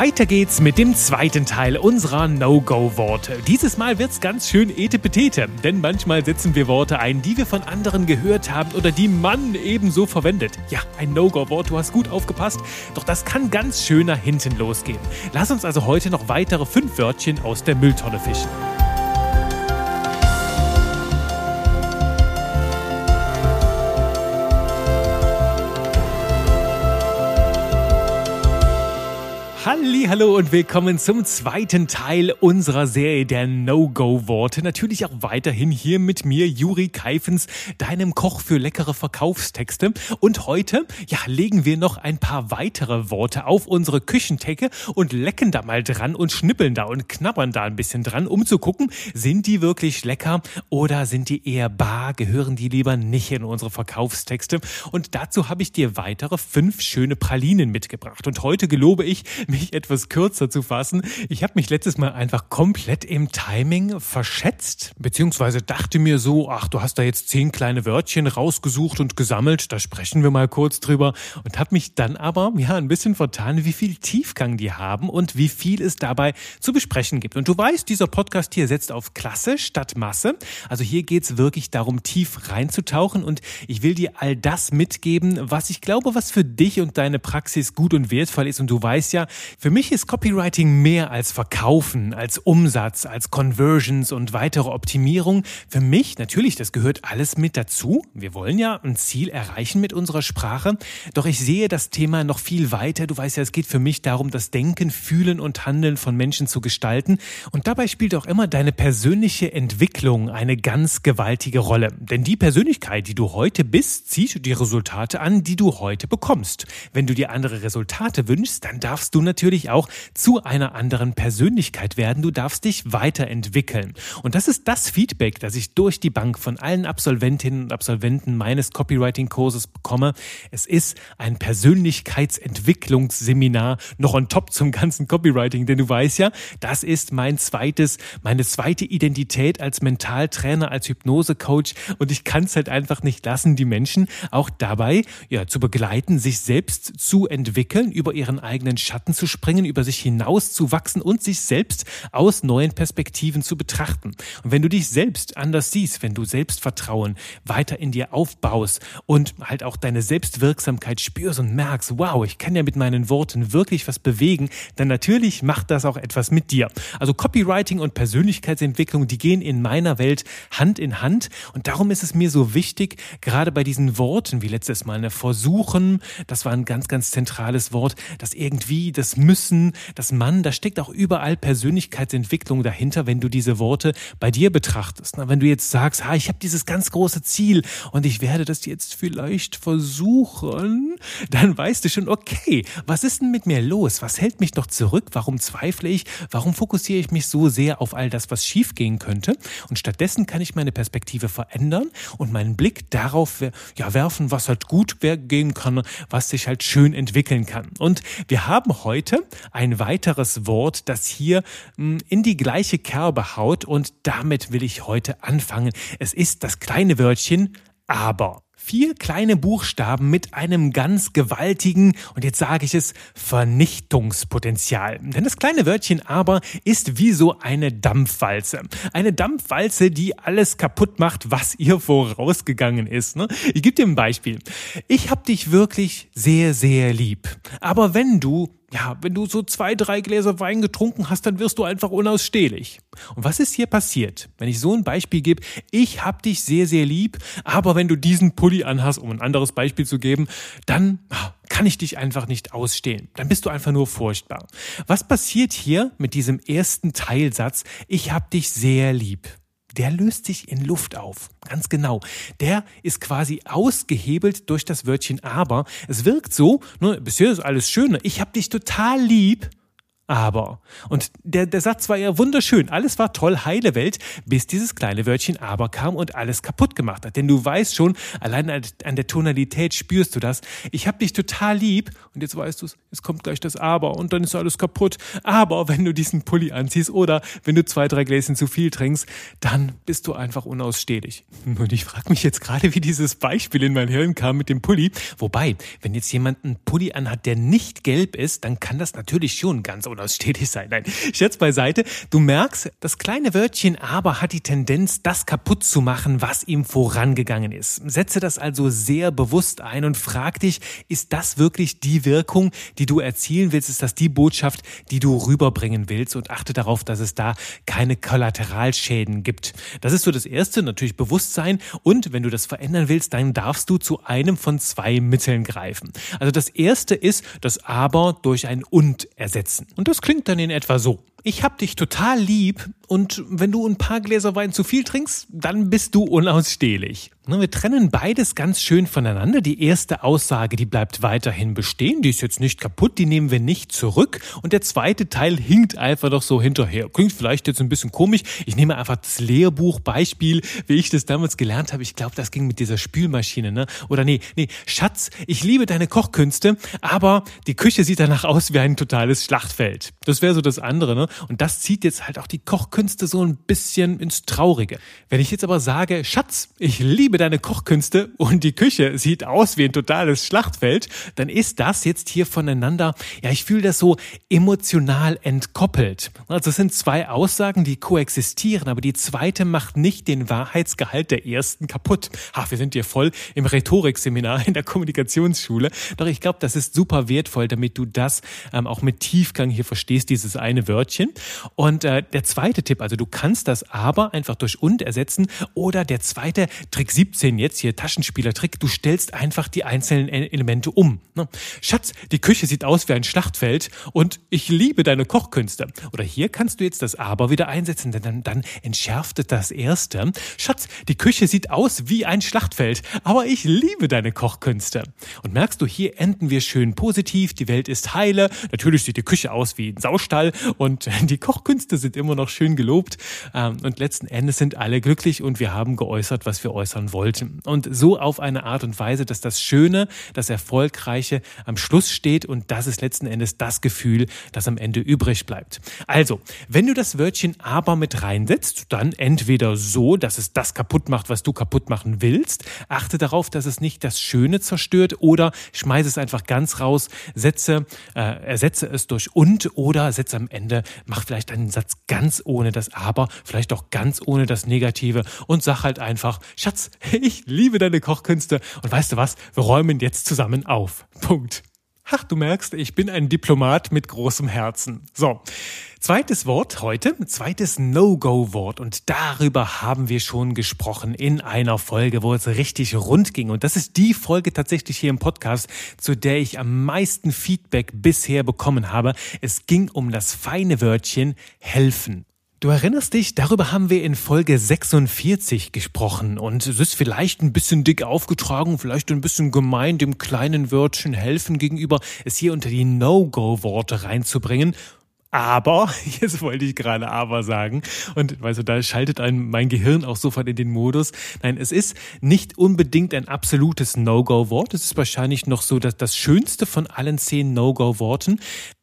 Weiter geht's mit dem zweiten Teil unserer No-Go-Worte. Dieses Mal wird's ganz schön etepetete, denn manchmal setzen wir Worte ein, die wir von anderen gehört haben oder die man ebenso verwendet. Ja, ein No-Go-Wort, du hast gut aufgepasst, doch das kann ganz schön nach hinten losgehen. Lass uns also heute noch weitere fünf Wörtchen aus der Mülltonne fischen. Hallo und willkommen zum zweiten Teil unserer Serie der No-Go-Worte. Natürlich auch weiterhin hier mit mir, Juri Keifens, deinem Koch für leckere Verkaufstexte. Und heute, ja, legen wir noch ein paar weitere Worte auf unsere Küchentheke und lecken da mal dran und schnippeln da und knabbern da ein bisschen dran, um zu gucken, sind die wirklich lecker oder sind die eher bar, gehören die lieber nicht in unsere Verkaufstexte. Und dazu habe ich dir weitere fünf schöne Pralinen mitgebracht. Und heute gelobe ich, mich etwas kürzer zu fassen. Ich habe mich letztes Mal einfach komplett im Timing verschätzt, beziehungsweise dachte mir so, ach, du hast da jetzt zehn kleine Wörtchen rausgesucht und gesammelt, da sprechen wir mal kurz drüber und habe mich dann aber ja ein bisschen vertan, wie viel Tiefgang die haben und wie viel es dabei zu besprechen gibt. Und du weißt, dieser Podcast hier setzt auf Klasse statt Masse. Also hier geht's wirklich darum, tief reinzutauchen und ich will dir all das mitgeben, was ich glaube, was für dich und deine Praxis gut und wertvoll ist. Und du weißt ja, für mich ist Copywriting mehr als Verkaufen, als Umsatz, als Conversions und weitere Optimierung. Für mich natürlich, das gehört alles mit dazu. Wir wollen ja ein Ziel erreichen mit unserer Sprache. Doch ich sehe das Thema noch viel weiter. Du weißt ja, es geht für mich darum, das Denken, Fühlen und Handeln von Menschen zu gestalten. Und dabei spielt auch immer deine persönliche Entwicklung eine ganz gewaltige Rolle. Denn die Persönlichkeit, die du heute bist, zieht die Resultate an, die du heute bekommst. Wenn du dir andere Resultate wünschst, dann darfst du natürlich auch zu einer anderen Persönlichkeit werden. Du darfst dich weiterentwickeln. Und das ist das Feedback, das ich durch die Bank von allen Absolventinnen und Absolventen meines Copywriting-Kurses bekomme. Es ist ein Persönlichkeitsentwicklungsseminar noch on top zum ganzen Copywriting, denn du weißt ja, das ist mein zweites, meine zweite Identität als Mentaltrainer, als Hypnosecoach und ich kann es halt einfach nicht lassen, die Menschen auch dabei ja zu begleiten, sich selbst zu entwickeln, über ihren eigenen Schatten zu springen über sich hinaus zu wachsen und sich selbst aus neuen Perspektiven zu betrachten. Und wenn du dich selbst anders siehst, wenn du Selbstvertrauen weiter in dir aufbaust und halt auch deine Selbstwirksamkeit spürst und merkst, wow, ich kann ja mit meinen Worten wirklich was bewegen, dann natürlich macht das auch etwas mit dir. Also Copywriting und Persönlichkeitsentwicklung, die gehen in meiner Welt Hand in Hand und darum ist es mir so wichtig, gerade bei diesen Worten, wie letztes Mal, ne, versuchen, das war ein ganz, ganz zentrales Wort, dass irgendwie das müssen müssen, das Mann, da steckt auch überall Persönlichkeitsentwicklung dahinter, wenn du diese Worte bei dir betrachtest. Wenn du jetzt sagst, ha, ich habe dieses ganz große Ziel und ich werde das jetzt vielleicht versuchen, dann weißt du schon, okay, was ist denn mit mir los? Was hält mich noch zurück? Warum zweifle ich? Warum fokussiere ich mich so sehr auf all das, was schiefgehen könnte? Und stattdessen kann ich meine Perspektive verändern und meinen Blick darauf ja, werfen, was halt gut gehen kann, was sich halt schön entwickeln kann. Und wir haben heute ein weiteres Wort, das hier hm, in die gleiche Kerbe haut und damit will ich heute anfangen. Es ist das kleine Wörtchen aber. Vier kleine Buchstaben mit einem ganz gewaltigen, und jetzt sage ich es, Vernichtungspotenzial. Denn das kleine Wörtchen aber ist wie so eine Dampfwalze. Eine Dampfwalze, die alles kaputt macht, was ihr vorausgegangen ist. Ne? Ich gebe dir ein Beispiel. Ich habe dich wirklich sehr, sehr lieb. Aber wenn du ja, wenn du so zwei, drei Gläser Wein getrunken hast, dann wirst du einfach unausstehlich. Und was ist hier passiert? Wenn ich so ein Beispiel gebe, ich hab dich sehr, sehr lieb, aber wenn du diesen Pulli anhast, um ein anderes Beispiel zu geben, dann ah, kann ich dich einfach nicht ausstehen. Dann bist du einfach nur furchtbar. Was passiert hier mit diesem ersten Teilsatz, ich hab dich sehr lieb? Der löst sich in Luft auf. Ganz genau. Der ist quasi ausgehebelt durch das Wörtchen aber. Es wirkt so, ne, bisher ist alles schön, ich hab dich total lieb, aber. Und der, der Satz war ja wunderschön. Alles war toll, heile Welt, bis dieses kleine Wörtchen aber kam und alles kaputt gemacht hat. Denn du weißt schon, allein an der Tonalität spürst du das. Ich hab dich total lieb und jetzt weißt du es, es kommt gleich das aber und dann ist alles kaputt. Aber wenn du diesen Pulli anziehst oder wenn du zwei, drei Gläschen zu viel trinkst, dann bist du einfach unausstehlich. Und ich frage mich jetzt gerade, wie dieses Beispiel in mein Hirn kam mit dem Pulli. Wobei, wenn jetzt jemand einen Pulli anhat, der nicht gelb ist, dann kann das natürlich schon ganz unausstehlich sein. Nein, Scherz beiseite. Du merkst, das kleine Wörtchen aber hat die Tendenz, das kaputt zu machen, was ihm vorangegangen ist. Setze das also sehr bewusst ein und frag dich, ist das wirklich die Wirkung, die du erzielen willst? Ist das die Botschaft, die du rüberbringen willst? Und achte darauf, dass es da keine Kollateralschäden gibt. Das ist so das Erste, natürlich Bewusstsein. Und wenn du das verändern willst, dann darfst du zu einem von zwei Mitteln greifen. Also das Erste ist das Aber durch ein Und ersetzen. Und das klingt dann in etwa so. Ich hab dich total lieb und wenn du ein paar Gläser Wein zu viel trinkst, dann bist du unausstehlich. Ne, wir trennen beides ganz schön voneinander. Die erste Aussage, die bleibt weiterhin bestehen, die ist jetzt nicht kaputt, die nehmen wir nicht zurück. Und der zweite Teil hinkt einfach doch so hinterher. Klingt vielleicht jetzt ein bisschen komisch. Ich nehme einfach das Lehrbuchbeispiel, wie ich das damals gelernt habe. Ich glaube, das ging mit dieser Spülmaschine, ne? Oder nee, nee, Schatz, ich liebe deine Kochkünste, aber die Küche sieht danach aus wie ein totales Schlachtfeld. Das wäre so das andere, ne? Und das zieht jetzt halt auch die Kochkünste so ein bisschen ins Traurige. Wenn ich jetzt aber sage, Schatz, ich liebe deine Kochkünste und die Küche sieht aus wie ein totales Schlachtfeld, dann ist das jetzt hier voneinander, ja, ich fühle das so emotional entkoppelt. Also es sind zwei Aussagen, die koexistieren, aber die zweite macht nicht den Wahrheitsgehalt der ersten kaputt. Ha, wir sind hier voll im Rhetorikseminar in der Kommunikationsschule. Doch ich glaube, das ist super wertvoll, damit du das ähm, auch mit Tiefgang hier verstehst, dieses eine Wörtchen. Und äh, der zweite Tipp, also du kannst das aber einfach durch und ersetzen oder der zweite Trick 17 jetzt hier Taschenspielertrick, du stellst einfach die einzelnen e- Elemente um. Ne? Schatz, die Küche sieht aus wie ein Schlachtfeld und ich liebe deine Kochkünste. Oder hier kannst du jetzt das aber wieder einsetzen, denn dann, dann entschärft das erste. Schatz, die Küche sieht aus wie ein Schlachtfeld, aber ich liebe deine Kochkünste. Und merkst du, hier enden wir schön positiv, die Welt ist heile, natürlich sieht die Küche aus wie ein Saustall und die Kochkünste sind immer noch schön gelobt ähm, und letzten Endes sind alle glücklich und wir haben geäußert, was wir äußern wollten. Und so auf eine Art und Weise, dass das Schöne, das Erfolgreiche am Schluss steht und das ist letzten Endes das Gefühl, das am Ende übrig bleibt. Also, wenn du das Wörtchen aber mit reinsetzt, dann entweder so, dass es das kaputt macht, was du kaputt machen willst, achte darauf, dass es nicht das Schöne zerstört oder schmeiße es einfach ganz raus, setze, äh, ersetze es durch und oder setze am Ende, mach vielleicht einen Satz ganz ohne das aber, vielleicht auch ganz ohne das Negative und sag halt einfach, Schatz, ich liebe deine Kochkünste und weißt du was, wir räumen jetzt zusammen auf. Punkt. Ach, du merkst, ich bin ein Diplomat mit großem Herzen. So. Zweites Wort heute, zweites No-Go-Wort und darüber haben wir schon gesprochen in einer Folge, wo es richtig rund ging und das ist die Folge tatsächlich hier im Podcast, zu der ich am meisten Feedback bisher bekommen habe. Es ging um das feine Wörtchen helfen. Du erinnerst dich, darüber haben wir in Folge 46 gesprochen und es ist vielleicht ein bisschen dick aufgetragen, vielleicht ein bisschen gemein, dem kleinen Wörtchen helfen gegenüber, es hier unter die No-Go-Worte reinzubringen. Aber, jetzt wollte ich gerade aber sagen, und weißt du, da schaltet ein, mein Gehirn auch sofort in den Modus. Nein, es ist nicht unbedingt ein absolutes No-Go-Wort. Es ist wahrscheinlich noch so dass das schönste von allen zehn No-Go-Worten.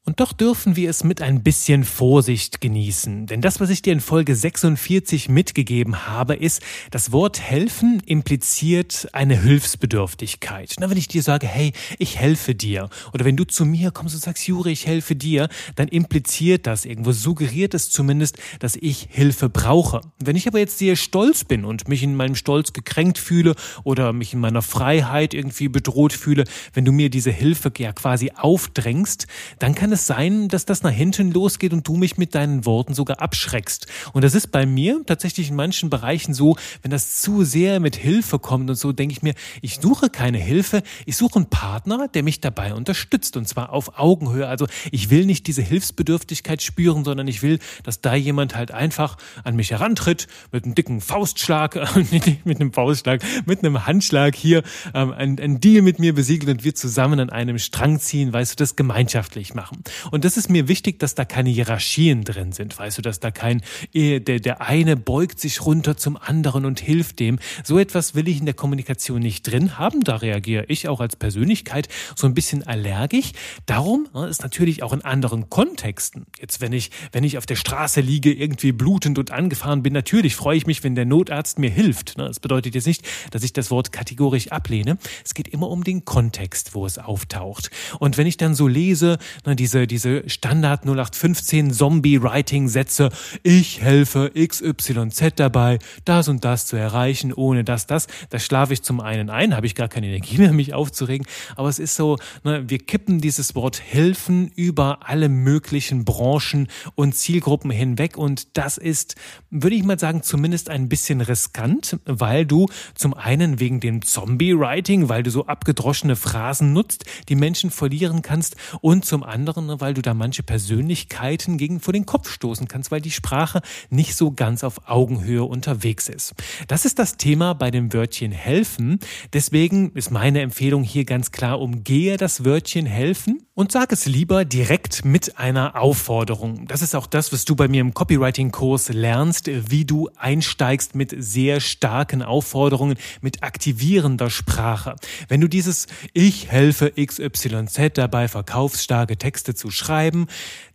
Und doch dürfen wir es mit ein bisschen Vorsicht genießen. Denn das, was ich dir in Folge 46 mitgegeben habe, ist, das Wort helfen impliziert eine Hilfsbedürftigkeit. Na, wenn ich dir sage, hey, ich helfe dir, oder wenn du zu mir kommst und sagst, Juri, ich helfe dir, dann impliziert das irgendwo, suggeriert es zumindest, dass ich Hilfe brauche. Wenn ich aber jetzt sehr stolz bin und mich in meinem Stolz gekränkt fühle oder mich in meiner Freiheit irgendwie bedroht fühle, wenn du mir diese Hilfe ja quasi aufdrängst, dann kann es es sein, dass das nach hinten losgeht und du mich mit deinen Worten sogar abschreckst. Und das ist bei mir tatsächlich in manchen Bereichen so, wenn das zu sehr mit Hilfe kommt und so, denke ich mir, ich suche keine Hilfe, ich suche einen Partner, der mich dabei unterstützt und zwar auf Augenhöhe. Also ich will nicht diese Hilfsbedürftigkeit spüren, sondern ich will, dass da jemand halt einfach an mich herantritt mit einem dicken Faustschlag, mit einem Faustschlag, mit einem Handschlag hier ähm, ein, ein Deal mit mir besiegelt und wir zusammen an einem Strang ziehen, weißt du, das gemeinschaftlich machen. Und das ist mir wichtig, dass da keine Hierarchien drin sind. Weißt du, dass da kein, der, der eine beugt sich runter zum anderen und hilft dem. So etwas will ich in der Kommunikation nicht drin haben. Da reagiere ich auch als Persönlichkeit so ein bisschen allergisch. Darum ne, ist natürlich auch in anderen Kontexten. Jetzt, wenn ich, wenn ich auf der Straße liege, irgendwie blutend und angefahren bin, natürlich freue ich mich, wenn der Notarzt mir hilft. Ne. Das bedeutet jetzt nicht, dass ich das Wort kategorisch ablehne. Es geht immer um den Kontext, wo es auftaucht. Und wenn ich dann so lese, ne, diese, diese Standard 0815 Zombie-Writing-Sätze, ich helfe XYZ dabei, das und das zu erreichen, ohne das, das, da schlafe ich zum einen ein, habe ich gar keine Energie mehr, mich aufzuregen. Aber es ist so, ne, wir kippen dieses Wort helfen über alle möglichen Branchen und Zielgruppen hinweg. Und das ist, würde ich mal sagen, zumindest ein bisschen riskant, weil du zum einen wegen dem Zombie-Writing, weil du so abgedroschene Phrasen nutzt, die Menschen verlieren kannst und zum anderen, ne, weil du da manche Persönlichkeiten gegen vor den Kopf stoßen kannst, weil die Sprache nicht so ganz auf Augenhöhe unterwegs ist. Das ist das Thema bei dem Wörtchen helfen. Deswegen ist meine Empfehlung hier ganz klar, umgehe das Wörtchen helfen und sag es lieber direkt mit einer Aufforderung. Das ist auch das, was du bei mir im Copywriting-Kurs lernst, wie du einsteigst mit sehr starken Aufforderungen, mit aktivierender Sprache. Wenn du dieses Ich helfe XYZ dabei, verkaufsstarke Texte zu schreiben,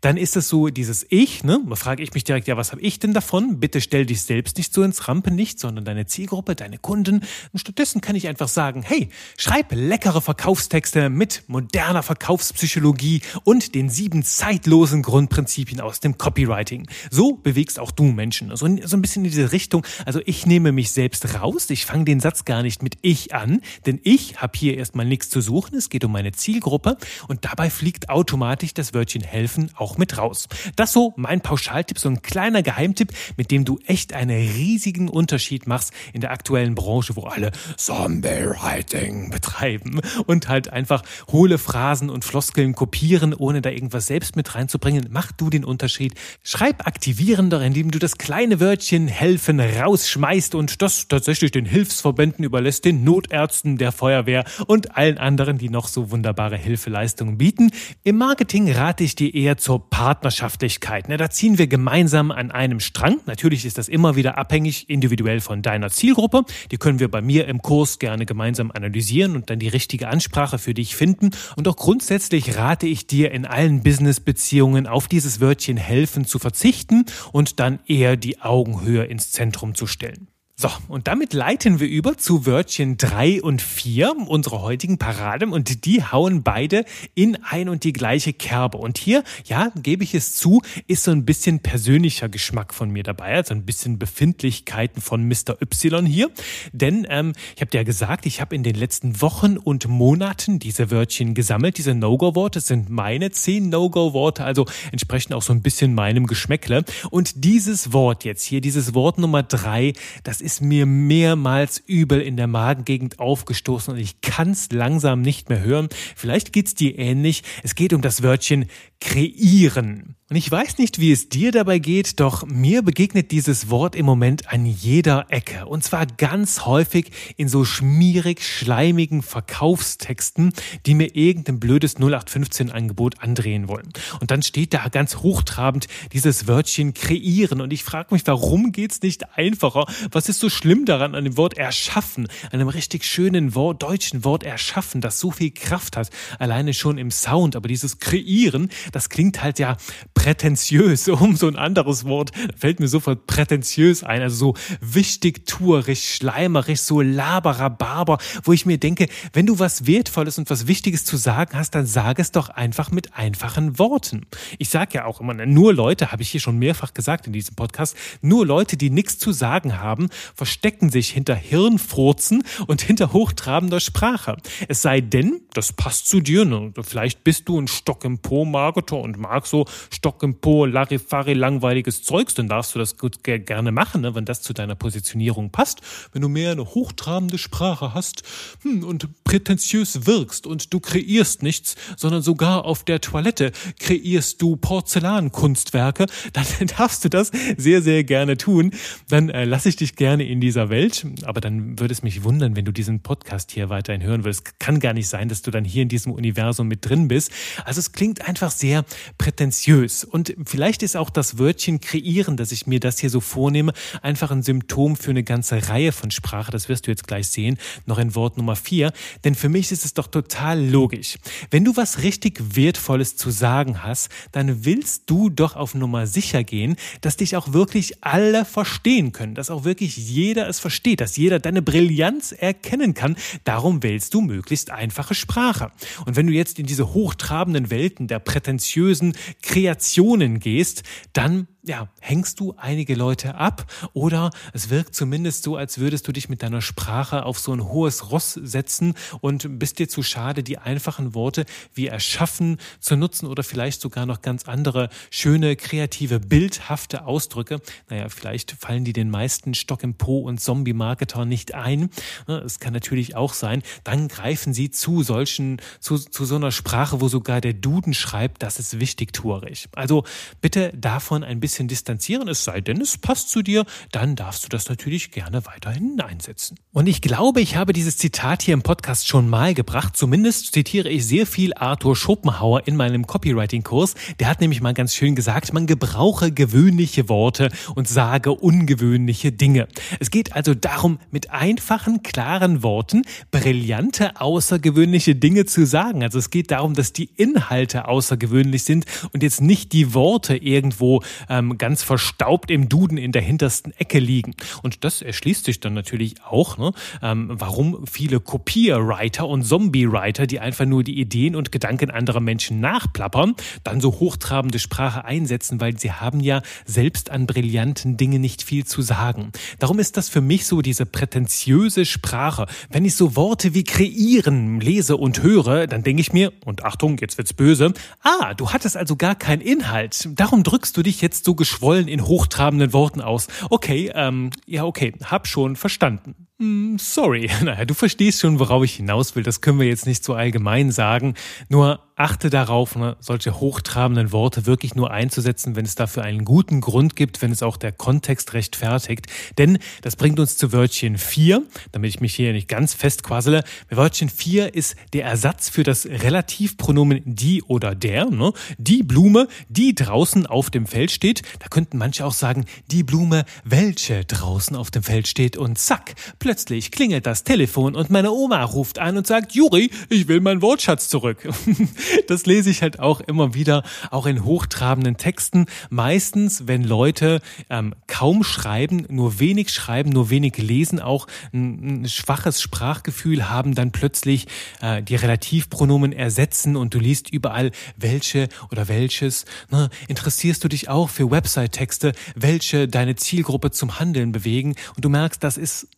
dann ist es so dieses Ich, ne? Da frage ich mich direkt, ja, was habe ich denn davon? Bitte stell dich selbst nicht so ins Rampenlicht, sondern deine Zielgruppe, deine Kunden. Und stattdessen kann ich einfach sagen, hey, schreib leckere Verkaufstexte mit moderner Verkaufspsychologie und den sieben zeitlosen Grundprinzipien aus dem Copywriting. So bewegst auch du Menschen. So, so ein bisschen in diese Richtung. Also ich nehme mich selbst raus. Ich fange den Satz gar nicht mit ich an, denn ich habe hier erstmal nichts zu suchen. Es geht um meine Zielgruppe und dabei fliegt automatisch das Wörtchen helfen auch mit raus. Das so mein Pauschaltipp, so ein kleiner Geheimtipp, mit dem du echt einen riesigen Unterschied machst in der aktuellen Branche, wo alle Zombie-Writing betreiben und halt einfach hohle Phrasen und Floskeln kopieren, ohne da irgendwas selbst mit reinzubringen. Mach du den Unterschied. Schreib aktivierender, indem du das kleine Wörtchen helfen rausschmeißt und das tatsächlich den Hilfsverbänden überlässt, den Notärzten, der Feuerwehr und allen anderen, die noch so wunderbare Hilfeleistungen bieten. Im Marketing rate ich dir eher zur Partnerschaftlichkeit. Na, da ziehen wir gemeinsam an einem Strang. Natürlich ist das immer wieder abhängig individuell von deiner Zielgruppe. Die können wir bei mir im Kurs gerne gemeinsam analysieren und dann die richtige Ansprache für dich finden. Und auch grundsätzlich rate ich dir in allen Business-Beziehungen auf dieses Wörtchen helfen zu verzichten und dann eher die Augenhöhe ins Zentrum zu stellen. So, und damit leiten wir über zu Wörtchen 3 und 4 unserer heutigen Parade und die hauen beide in ein und die gleiche Kerbe. Und hier, ja, gebe ich es zu, ist so ein bisschen persönlicher Geschmack von mir dabei, also ein bisschen Befindlichkeiten von Mr. Y hier. Denn ähm, ich habe dir ja gesagt, ich habe in den letzten Wochen und Monaten diese Wörtchen gesammelt, diese No-Go-Worte. Sind meine zehn No-Go-Worte, also entsprechen auch so ein bisschen meinem Geschmäckle. Und dieses Wort jetzt hier, dieses Wort Nummer 3, das ist mir mehrmals übel in der Magengegend aufgestoßen und ich kann es langsam nicht mehr hören. Vielleicht geht's dir ähnlich. Es geht um das Wörtchen kreieren. Und ich weiß nicht, wie es dir dabei geht, doch mir begegnet dieses Wort im Moment an jeder Ecke. Und zwar ganz häufig in so schmierig, schleimigen Verkaufstexten, die mir irgendein blödes 0815-Angebot andrehen wollen. Und dann steht da ganz hochtrabend dieses Wörtchen kreieren. Und ich frage mich, warum geht's nicht einfacher? Was ist so schlimm daran an dem Wort erschaffen? Einem richtig schönen Wort, deutschen Wort erschaffen, das so viel Kraft hat. Alleine schon im Sound. Aber dieses kreieren, das klingt halt ja prätentiös, um so ein anderes Wort, fällt mir sofort prätentiös ein, also so wichtigtuerisch, schleimerisch, so laberer Barber, wo ich mir denke, wenn du was Wertvolles und was Wichtiges zu sagen hast, dann sag es doch einfach mit einfachen Worten. Ich sage ja auch immer, nur Leute, habe ich hier schon mehrfach gesagt in diesem Podcast, nur Leute, die nichts zu sagen haben, verstecken sich hinter Hirnfurzen und hinter hochtrabender Sprache. Es sei denn, das passt zu dir, ne? vielleicht bist du ein Stock im Po, Marketer und magst so Stock im Po, Larifari, langweiliges Zeugs, dann darfst du das gut gerne machen, ne, wenn das zu deiner Positionierung passt. Wenn du mehr eine hochtrabende Sprache hast hm, und prätentiös wirkst und du kreierst nichts, sondern sogar auf der Toilette kreierst du Porzellankunstwerke, dann darfst du das sehr, sehr gerne tun. Dann äh, lasse ich dich gerne in dieser Welt. Aber dann würde es mich wundern, wenn du diesen Podcast hier weiterhin hören würdest. Kann gar nicht sein, dass du dann hier in diesem Universum mit drin bist. Also es klingt einfach sehr prätentiös. Und vielleicht ist auch das Wörtchen kreieren, dass ich mir das hier so vornehme, einfach ein Symptom für eine ganze Reihe von Sprache. Das wirst du jetzt gleich sehen. Noch in Wort Nummer vier. Denn für mich ist es doch total logisch. Wenn du was richtig Wertvolles zu sagen hast, dann willst du doch auf Nummer sicher gehen, dass dich auch wirklich alle verstehen können, dass auch wirklich jeder es versteht, dass jeder deine Brillanz erkennen kann. Darum wählst du möglichst einfache Sprache. Und wenn du jetzt in diese hochtrabenden Welten der prätentiösen Kreationen gehst, dann ja, hängst du einige Leute ab oder es wirkt zumindest so, als würdest du dich mit deiner Sprache auf so ein hohes Ross setzen und bist dir zu schade, die einfachen Worte wie erschaffen zu nutzen oder vielleicht sogar noch ganz andere schöne, kreative, bildhafte Ausdrücke. Naja, vielleicht fallen die den meisten Stock im Po und Zombie-Marketer nicht ein. Es kann natürlich auch sein, dann greifen sie zu solchen, zu, zu so einer Sprache, wo sogar der Duden schreibt, das ist wichtigtuerig. Also bitte davon ein bisschen bisschen distanzieren, es sei denn, es passt zu dir, dann darfst du das natürlich gerne weiterhin einsetzen. Und ich glaube, ich habe dieses Zitat hier im Podcast schon mal gebracht. Zumindest zitiere ich sehr viel Arthur Schopenhauer in meinem Copywriting-Kurs. Der hat nämlich mal ganz schön gesagt, man gebrauche gewöhnliche Worte und sage ungewöhnliche Dinge. Es geht also darum, mit einfachen, klaren Worten brillante, außergewöhnliche Dinge zu sagen. Also es geht darum, dass die Inhalte außergewöhnlich sind und jetzt nicht die Worte irgendwo ähm, ähm, ganz verstaubt im Duden in der hintersten Ecke liegen. Und das erschließt sich dann natürlich auch, ne, ähm, warum viele Kopierwriter und Zombie-Writer, die einfach nur die Ideen und Gedanken anderer Menschen nachplappern, dann so hochtrabende Sprache einsetzen, weil sie haben ja selbst an brillanten Dingen nicht viel zu sagen. Darum ist das für mich so diese prätentiöse Sprache. Wenn ich so Worte wie kreieren lese und höre, dann denke ich mir, und Achtung, jetzt wird's böse, ah, du hattest also gar keinen Inhalt. Darum drückst du dich jetzt so geschwollen in hochtrabenden Worten aus. Okay, ähm, ja, okay, hab schon verstanden. Hm, sorry. Naja, du verstehst schon, worauf ich hinaus will. Das können wir jetzt nicht so allgemein sagen. Nur achte darauf, ne, solche hochtrabenden Worte wirklich nur einzusetzen, wenn es dafür einen guten Grund gibt, wenn es auch der Kontext rechtfertigt. Denn das bringt uns zu Wörtchen 4, damit ich mich hier nicht ganz festquassele. Wörtchen 4 ist der Ersatz für das Relativpronomen die oder der. Ne? Die Blume, die draußen auf dem Feld steht. Da könnten manche auch sagen, die Blume, welche draußen auf dem Feld steht. Und zack, plötzlich klingelt das Telefon und meine Oma ruft an und sagt, Juri, ich will meinen Wortschatz zurück. das lese ich halt auch immer wieder, auch in hochtrabenden Texten. Meistens, wenn Leute ähm, kaum schreiben, nur wenig schreiben, nur wenig lesen, auch ein, ein schwaches Sprachgefühl haben, dann plötzlich äh, die Relativpronomen ersetzen und du liest überall welche oder welches. Ne? Interessierst du dich auch für Website-Texte, welche deine Zielgruppe zum Handeln bewegen? Und du merkst, das ist,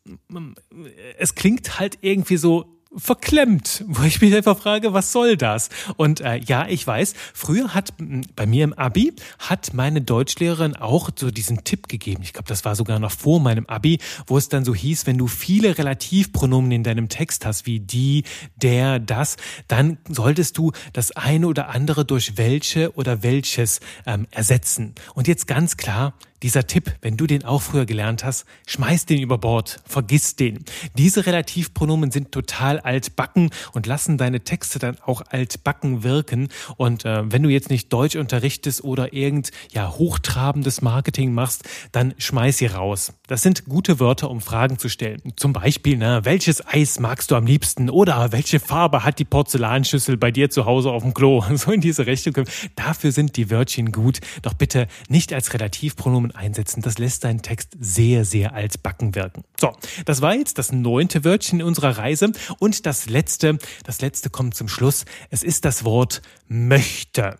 es klingt halt irgendwie so verklemmt, wo ich mich einfach frage, was soll das? Und äh, ja, ich weiß, früher hat bei mir im Abi hat meine Deutschlehrerin auch so diesen Tipp gegeben. Ich glaube, das war sogar noch vor meinem Abi, wo es dann so hieß, wenn du viele Relativpronomen in deinem Text hast, wie die, der, das, dann solltest du das eine oder andere durch welche oder welches ähm, ersetzen. Und jetzt ganz klar, dieser Tipp, wenn du den auch früher gelernt hast, schmeiß den über Bord, vergiss den. Diese Relativpronomen sind total altbacken und lassen deine Texte dann auch altbacken wirken. Und äh, wenn du jetzt nicht Deutsch unterrichtest oder irgend ja hochtrabendes Marketing machst, dann schmeiß sie raus. Das sind gute Wörter, um Fragen zu stellen. Zum Beispiel, ne, welches Eis magst du am liebsten? Oder welche Farbe hat die Porzellanschüssel bei dir zu Hause auf dem Klo? So in diese Richtung. Dafür sind die Wörtchen gut. Doch bitte nicht als Relativpronomen einsetzen. Das lässt deinen Text sehr, sehr altbacken wirken. So, das war jetzt das neunte Wörtchen in unserer Reise. Und das letzte, das letzte kommt zum Schluss. Es ist das Wort möchte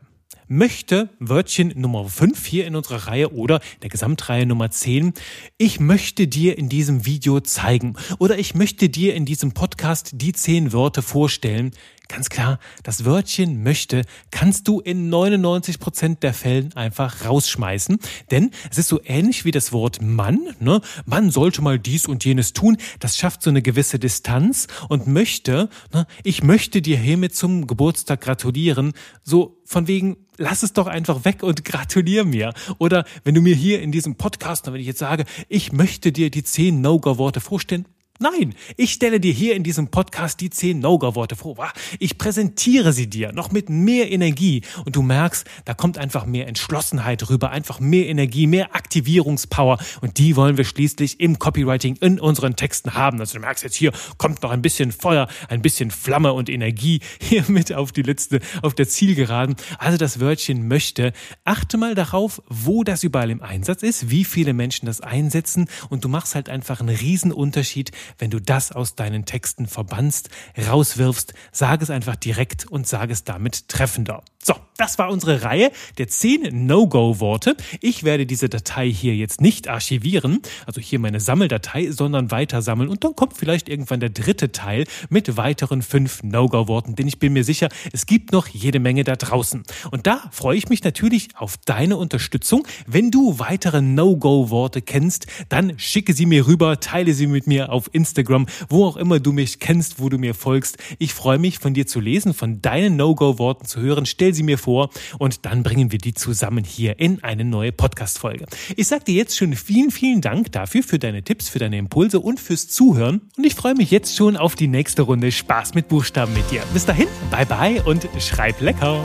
möchte, Wörtchen Nummer 5 hier in unserer Reihe oder der Gesamtreihe Nummer 10, ich möchte dir in diesem Video zeigen oder ich möchte dir in diesem Podcast die 10 Wörter vorstellen, Ganz klar, das Wörtchen möchte kannst du in 99 Prozent der Fällen einfach rausschmeißen, denn es ist so ähnlich wie das Wort Mann. Ne? Man sollte mal dies und jenes tun. Das schafft so eine gewisse Distanz und möchte, ne? ich möchte dir hiermit zum Geburtstag gratulieren. So von wegen, lass es doch einfach weg und gratulier mir. Oder wenn du mir hier in diesem Podcast, wenn ich jetzt sage, ich möchte dir die zehn No-Go-Worte vorstellen, Nein, ich stelle dir hier in diesem Podcast die zehn No-Go-Worte vor. Ich präsentiere sie dir noch mit mehr Energie und du merkst, da kommt einfach mehr Entschlossenheit rüber, einfach mehr Energie, mehr Aktivierungspower und die wollen wir schließlich im Copywriting in unseren Texten haben. Also du merkst jetzt hier kommt noch ein bisschen Feuer, ein bisschen Flamme und Energie hier mit auf die letzte, auf der Zielgeraden. Also das Wörtchen möchte. Achte mal darauf, wo das überall im Einsatz ist, wie viele Menschen das einsetzen und du machst halt einfach einen Riesenunterschied wenn du das aus deinen Texten verbannst, rauswirfst, sag es einfach direkt und sag es damit treffender. So, das war unsere Reihe der zehn No-Go-Worte. Ich werde diese Datei hier jetzt nicht archivieren, also hier meine Sammeldatei, sondern weiter sammeln und dann kommt vielleicht irgendwann der dritte Teil mit weiteren fünf No-Go-Worten, denn ich bin mir sicher, es gibt noch jede Menge da draußen. Und da freue ich mich natürlich auf deine Unterstützung. Wenn du weitere No-Go-Worte kennst, dann schicke sie mir rüber, teile sie mit mir auf Instagram, wo auch immer du mich kennst, wo du mir folgst. Ich freue mich von dir zu lesen, von deinen No-Go-Worten zu hören. Stell sie mir vor und dann bringen wir die zusammen hier in eine neue Podcast-Folge. Ich sage dir jetzt schon vielen, vielen Dank dafür, für deine Tipps, für deine Impulse und fürs Zuhören. Und ich freue mich jetzt schon auf die nächste Runde Spaß mit Buchstaben mit dir. Bis dahin, bye bye und schreib lecker.